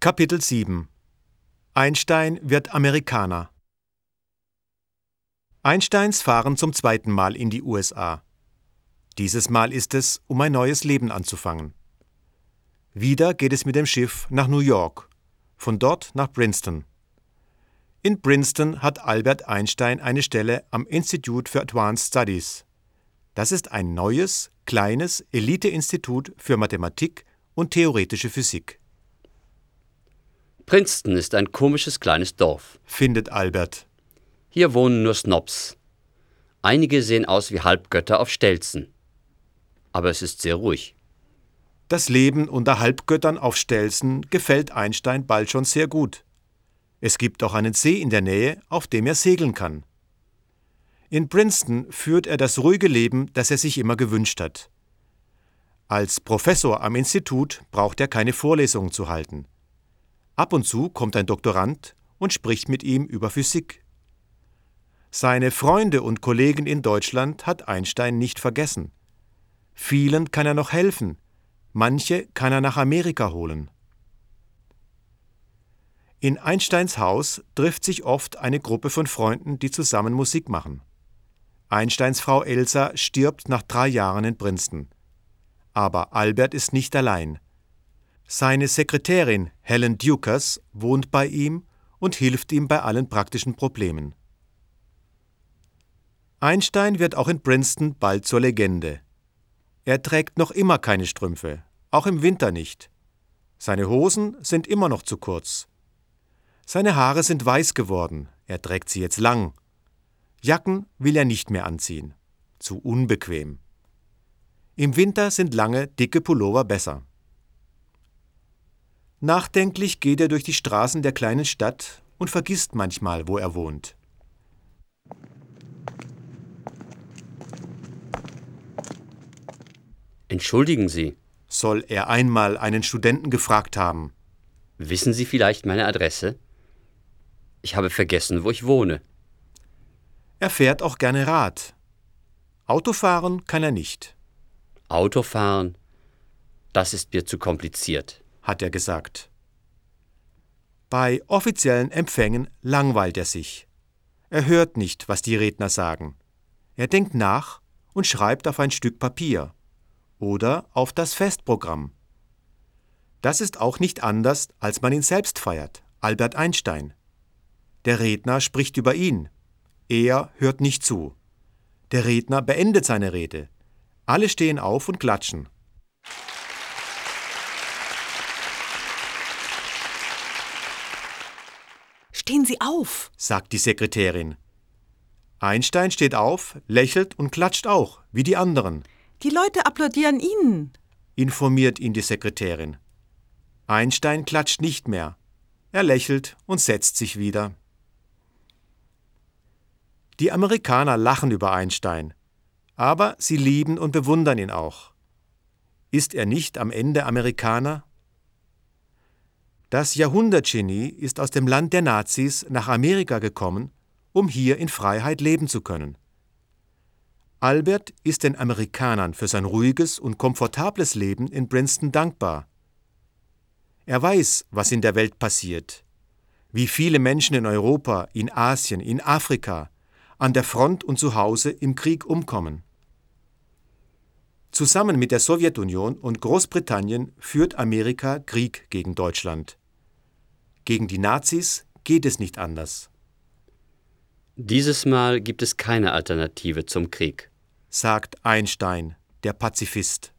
Kapitel 7 Einstein wird Amerikaner Einsteins fahren zum zweiten Mal in die USA. Dieses Mal ist es, um ein neues Leben anzufangen. Wieder geht es mit dem Schiff nach New York, von dort nach Princeton. In Princeton hat Albert Einstein eine Stelle am Institute for Advanced Studies. Das ist ein neues, kleines Eliteinstitut für Mathematik und theoretische Physik. Princeton ist ein komisches kleines Dorf, findet Albert. Hier wohnen nur Snobs. Einige sehen aus wie Halbgötter auf Stelzen. Aber es ist sehr ruhig. Das Leben unter Halbgöttern auf Stelzen gefällt Einstein bald schon sehr gut. Es gibt auch einen See in der Nähe, auf dem er segeln kann. In Princeton führt er das ruhige Leben, das er sich immer gewünscht hat. Als Professor am Institut braucht er keine Vorlesungen zu halten. Ab und zu kommt ein Doktorand und spricht mit ihm über Physik. Seine Freunde und Kollegen in Deutschland hat Einstein nicht vergessen. Vielen kann er noch helfen, manche kann er nach Amerika holen. In Einsteins Haus trifft sich oft eine Gruppe von Freunden, die zusammen Musik machen. Einsteins Frau Elsa stirbt nach drei Jahren in Princeton. Aber Albert ist nicht allein. Seine Sekretärin Helen Dukers wohnt bei ihm und hilft ihm bei allen praktischen Problemen. Einstein wird auch in Princeton bald zur Legende. Er trägt noch immer keine Strümpfe, auch im Winter nicht. Seine Hosen sind immer noch zu kurz. Seine Haare sind weiß geworden, er trägt sie jetzt lang. Jacken will er nicht mehr anziehen, zu unbequem. Im Winter sind lange, dicke Pullover besser. Nachdenklich geht er durch die Straßen der kleinen Stadt und vergisst manchmal, wo er wohnt. Entschuldigen Sie, soll er einmal einen Studenten gefragt haben. Wissen Sie vielleicht meine Adresse? Ich habe vergessen, wo ich wohne. Er fährt auch gerne Rad. Autofahren kann er nicht. Autofahren, das ist mir zu kompliziert, hat er gesagt. Bei offiziellen Empfängen langweilt er sich. Er hört nicht, was die Redner sagen. Er denkt nach und schreibt auf ein Stück Papier oder auf das Festprogramm. Das ist auch nicht anders, als man ihn selbst feiert, Albert Einstein. Der Redner spricht über ihn. Er hört nicht zu. Der Redner beendet seine Rede. Alle stehen auf und klatschen. Stehen Sie auf, sagt die Sekretärin. Einstein steht auf, lächelt und klatscht auch, wie die anderen. Die Leute applaudieren Ihnen, informiert ihn die Sekretärin. Einstein klatscht nicht mehr. Er lächelt und setzt sich wieder. Die Amerikaner lachen über Einstein, aber sie lieben und bewundern ihn auch. Ist er nicht am Ende Amerikaner? Das Jahrhundertgenie ist aus dem Land der Nazis nach Amerika gekommen, um hier in Freiheit leben zu können. Albert ist den Amerikanern für sein ruhiges und komfortables Leben in Princeton dankbar. Er weiß, was in der Welt passiert, wie viele Menschen in Europa, in Asien, in Afrika, an der Front und zu Hause im Krieg umkommen. Zusammen mit der Sowjetunion und Großbritannien führt Amerika Krieg gegen Deutschland. Gegen die Nazis geht es nicht anders. Dieses Mal gibt es keine Alternative zum Krieg, sagt Einstein, der Pazifist.